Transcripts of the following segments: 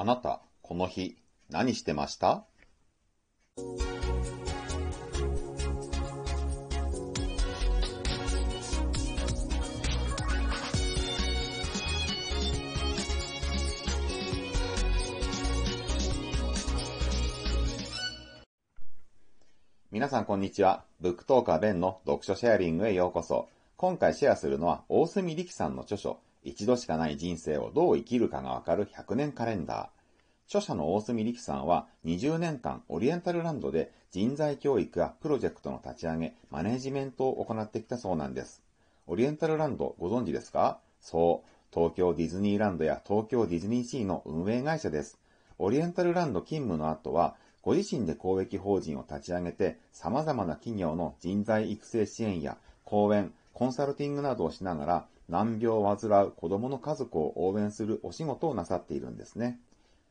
あなた、この日、何してました？皆さんこんにちは。ブックトーカーベンの読書シェアリングへようこそ。今回シェアするのは、大隅力さんの著書、一度しかない人生をどう生きるかがわかる100年カレンダー。著者の大隅力さんは20年間オリエンタルランドで人材教育やプロジェクトの立ち上げ、マネジメントを行ってきたそうなんです。オリエンタルランドご存知ですか？そう、東京ディズニーランドや東京ディズニーシーの運営会社です。オリエンタルランド勤務の後は、ご自身で公益法人を立ち上げて、様々な企業の人材育成支援や講演、コンサルティングなどをしながら、難病を患う子供の家族を応援するお仕事をなさっているんですね。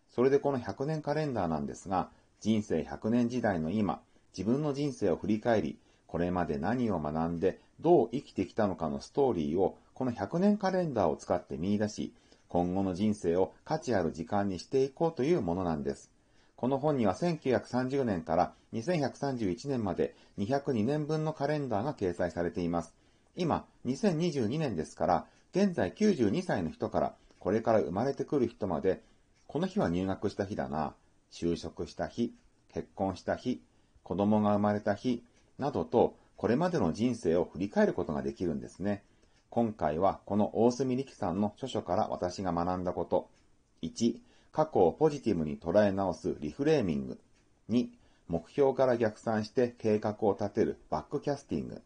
それでこの100年カレンダーなんですが、人生100年時代の今、自分の人生を振り返り、これまで何を学んでどう生きてきたのかのストーリーをこの100年カレンダーを使って見出し、今後の人生を価値ある時間にしていこうというものなんです。この本には1930年から2131年まで202年分のカレンダーが掲載されています。今、2022年ですから、現在92歳の人から、これから生まれてくる人まで、この日は入学した日だな、就職した日、結婚した日、子供が生まれた日、などと、これまでの人生を振り返ることができるんですね。今回はこの大隅力さんの著書から私が学んだこと。1、過去をポジティブに捉え直すリフレーミング。2、目標から逆算して計画を立てるバックキャスティング。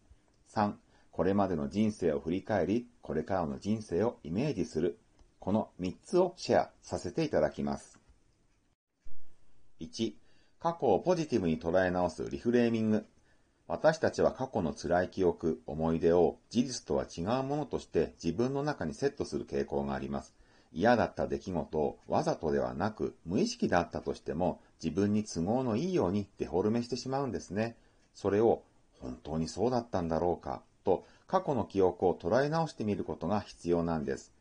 3、これまでの人生を振り返り、これからの人生をイメージする。この3つをシェアさせていただきます。1、過去をポジティブに捉え直すリフレーミング。私たちは過去の辛い記憶、思い出を事実とは違うものとして自分の中にセットする傾向があります。嫌だった出来事をわざとではなく無意識であったとしても自分に都合のいいようにデフォルメしてしまうんですね。それを本当にそうだったんだろうかと過去の記憶を捉え直してみることが必要なんです。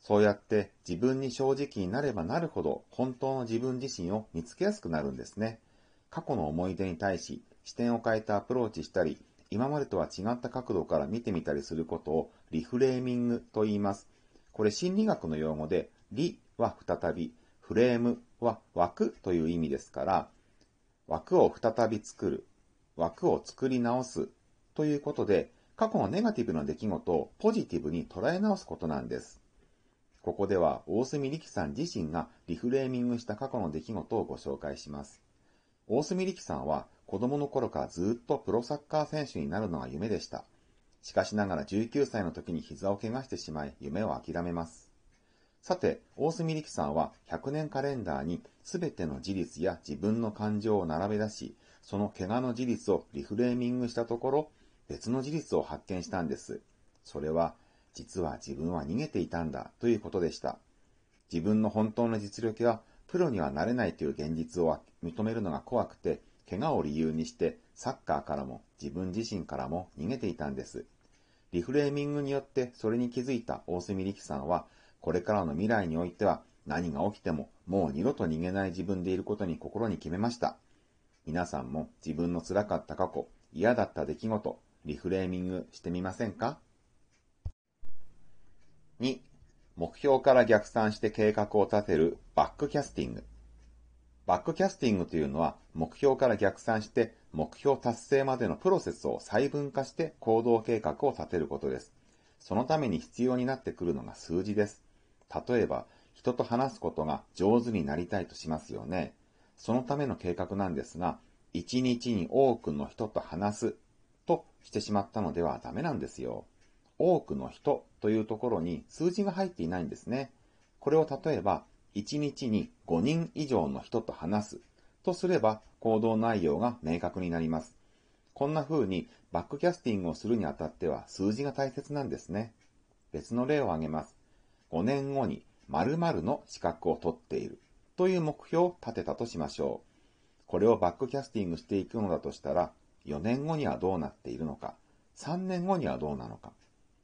そうやって自分に正直になればなるほど本当の自分自身を見つけやすくなるんですね。過去の思い出に対し視点を変えてアプローチしたり、今までとは違った角度から見てみたりすることをリフレーミングと言います。これ心理学の用語で、リは再び、フレームは枠という意味ですから、枠を再び作る、枠を作り直すということで、過去のネガティブな出来事をポジティブに捉え直すことなんです。ここでは大隅力さん自身がリフレーミングした過去の出来事をご紹介します。大隅力さんは子供の頃からずっとプロサッカー選手になるのが夢でした。しかしながら19歳の時に膝を怪我してしまい夢を諦めます。さて、大隅力さんは100年カレンダーに全ての事実や自分の感情を並べ出し、その怪我の事実をリフレーミングしたところ、別の事実を発見したんです。それは、実は自分は逃げていたんだということでした。自分の本当の実力はプロにはなれないという現実を認めるのが怖くて、怪我を理由にしてサッカーからも自分自身からも逃げていたんです。リフレーミングによってそれに気づいた大隅力さんは、これからの未来においては何が起きてももう二度と逃げない自分でいることに心に決めました。皆さんも自分の辛かった過去、嫌だった出来事、リフレーミングしてみませんか ?2、目標から逆算して計画を立てるバックキャスティング。バックキャスティングというのは目標から逆算して目標達成までのプロセスを細分化して行動計画を立てることです。そのために必要になってくるのが数字です。例えば、人と話すことが上手になりたいとしますよね。そのための計画なんですが、一日に多くの人と話すしてしまったのではダメなんですよ。多くの人というところに数字が入っていないんですね。これを例えば、1日に5人以上の人と話すとすれば行動内容が明確になります。こんな風にバックキャスティングをするにあたっては数字が大切なんですね。別の例を挙げます。5年後に〇〇の資格を取っているという目標を立てたとしましょう。これをバックキャスティングしていくのだとしたら、4年後にはどうなっているのか、3年後にはどうなのか、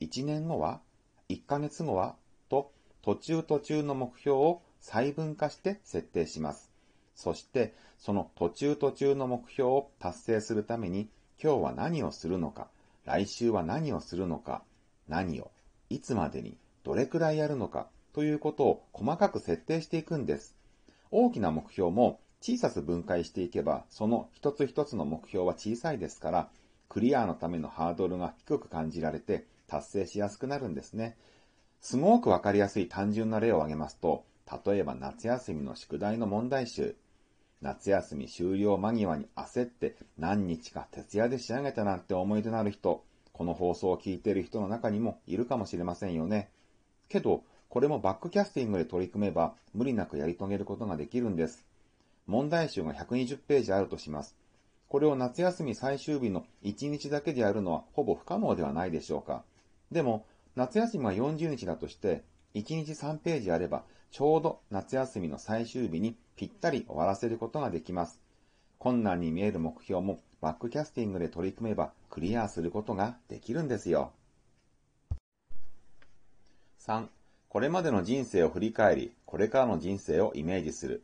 1年後は ?1 ヶ月後はと途中途中の目標を細分化して設定します。そして、その途中途中の目標を達成するために、今日は何をするのか、来週は何をするのか、何を、いつまでに、どれくらいやるのか、ということを細かく設定していくんです。大きな目標も小さく分解していけば、その一つ一つの目標は小さいですから、クリアのためのハードルが低く感じられて達成しやすくなるんですね。すごくわかりやすい単純な例を挙げますと、例えば夏休みの宿題の問題集。夏休み終了間際に焦って何日か徹夜で仕上げたなんて思い出のある人、この放送を聞いている人の中にもいるかもしれませんよね。けど、これもバックキャスティングで取り組めば無理なくやり遂げることができるんです。問題集が120ページあるとします。これを夏休み最終日の1日だけでやるのはほぼ不可能ではないでしょうか。でも、夏休みは40日だとして、1日3ページあれば、ちょうど夏休みの最終日にぴったり終わらせることができます。困難に見える目標もバックキャスティングで取り組めばクリアすることができるんですよ。3. これまでの人生を振り返り、これからの人生をイメージする。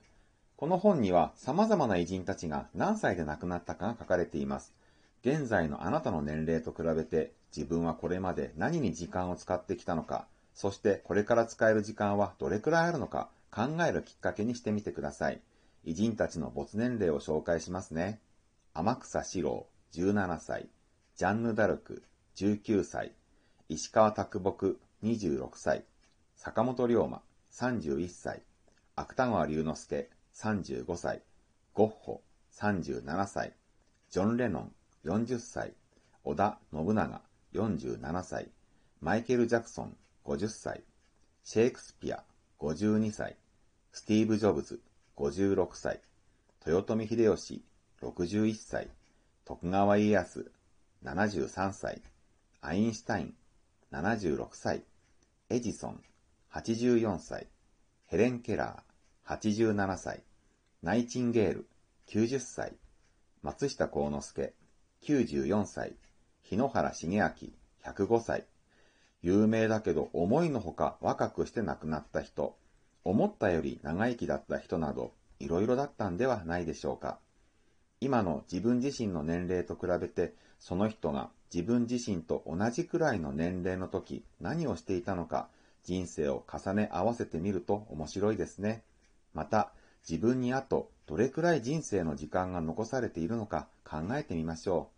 この本には様々な偉人たちが何歳で亡くなったかが書かれています。現在のあなたの年齢と比べて自分はこれまで何に時間を使ってきたのか、そしてこれから使える時間はどれくらいあるのか考えるきっかけにしてみてください。偉人たちの没年齢を紹介しますね。天草四郎、17歳。ジャンヌ・ダルク、19歳。石川啄木、26歳。坂本龍馬、31歳。芥川龍之介、35歳、ゴッホ、37歳、ジョン・レノン、40歳、織田信長、47歳、マイケル・ジャクソン、50歳、シェイクスピア、52歳、スティーブ・ジョブズ、56歳、豊臣秀吉、61歳、徳川家康、73歳、アインシュタイン、76歳、エジソン、84歳、ヘレン・ケラー、87歳、ナイチンゲール、90歳、松下幸之助、94歳、日野原重明、105歳、有名だけど思いのほか若くして亡くなった人、思ったより長生きだった人など、いろいろだったんではないでしょうか。今の自分自身の年齢と比べて、その人が自分自身と同じくらいの年齢の時何をしていたのか、人生を重ね合わせてみると面白いですね。また、自分にあとどれくらい人生の時間が残されているのか考えてみましょ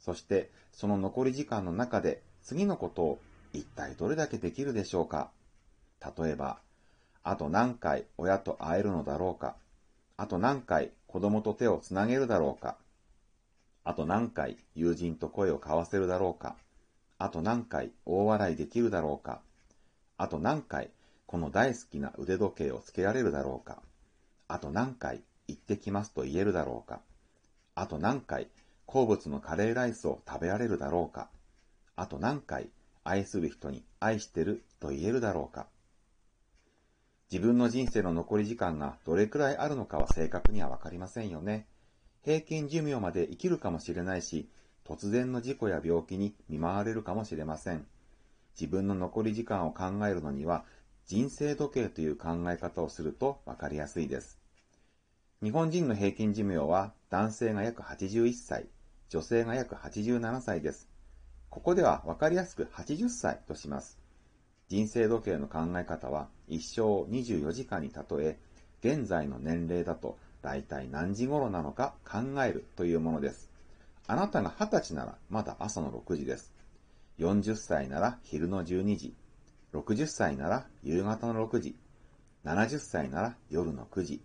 う。そして、その残り時間の中で次のことを一体どれだけできるでしょうか。例えば、あと何回親と会えるのだろうか。あと何回子供と手をつなげるだろうか。あと何回友人と声を交わせるだろうか。あと何回大笑いできるだろうか。あと何回この大好きな腕時計をつけられるだろうか。あと何回行ってきますと言えるだろうかあと何回好物のカレーライスを食べられるだろうかあと何回愛する人に愛してると言えるだろうか自分の人生の残り時間がどれくらいあるのかは正確にはわかりませんよね。平均寿命まで生きるかもしれないし、突然の事故や病気に見舞われるかもしれません。自分の残り時間を考えるのには、人生時計という考え方をするとわかりやすいです。日本人の平均寿命は男性が約81歳、女性が約87歳です。ここでは分かりやすく80歳とします。人生時計の考え方は一生を24時間に例え、現在の年齢だと大体何時頃なのか考えるというものです。あなたが20歳ならまだ朝の6時です。40歳なら昼の12時。60歳なら夕方の6時。70歳なら夜の9時。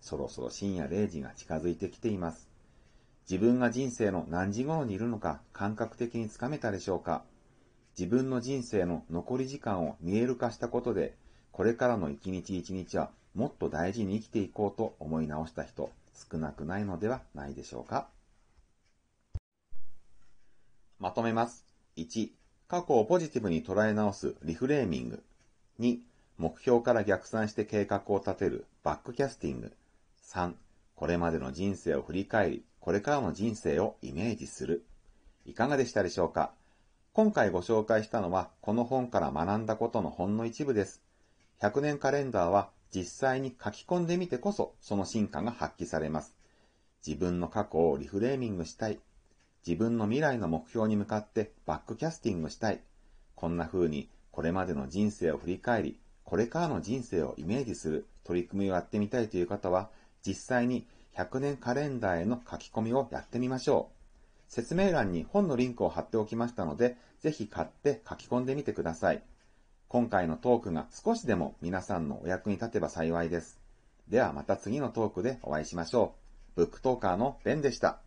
そろそろ深夜0時が近づいてきています。自分が人生の何時頃にいるのか感覚的につかめたでしょうか自分の人生の残り時間を見える化したことで、これからの一日一日はもっと大事に生きていこうと思い直した人、少なくないのではないでしょうかまとめます。1、過去をポジティブに捉え直すリフレーミング。2、目標から逆算して計画を立てるバックキャスティング。3、これまでの人生を振り返り、これからの人生をイメージする。いかがでしたでしょうか？今回ご紹介したのは、この本から学んだことのほんの一部です。100年カレンダーは実際に書き込んでみてこそその進化が発揮されます。自分の過去をリフレーミングしたい。自分の未来の目標に向かってバックキャスティングしたい。こんな風にこれまでの人生を振り返り、これからの人生をイメージする取り組みをやってみたいという方は、実際に100年カレンダーへの書き込みをやってみましょう。説明欄に本のリンクを貼っておきましたので、ぜひ買って書き込んでみてください。今回のトークが少しでも皆さんのお役に立てば幸いです。ではまた次のトークでお会いしましょう。ブックトーカーのベンでした。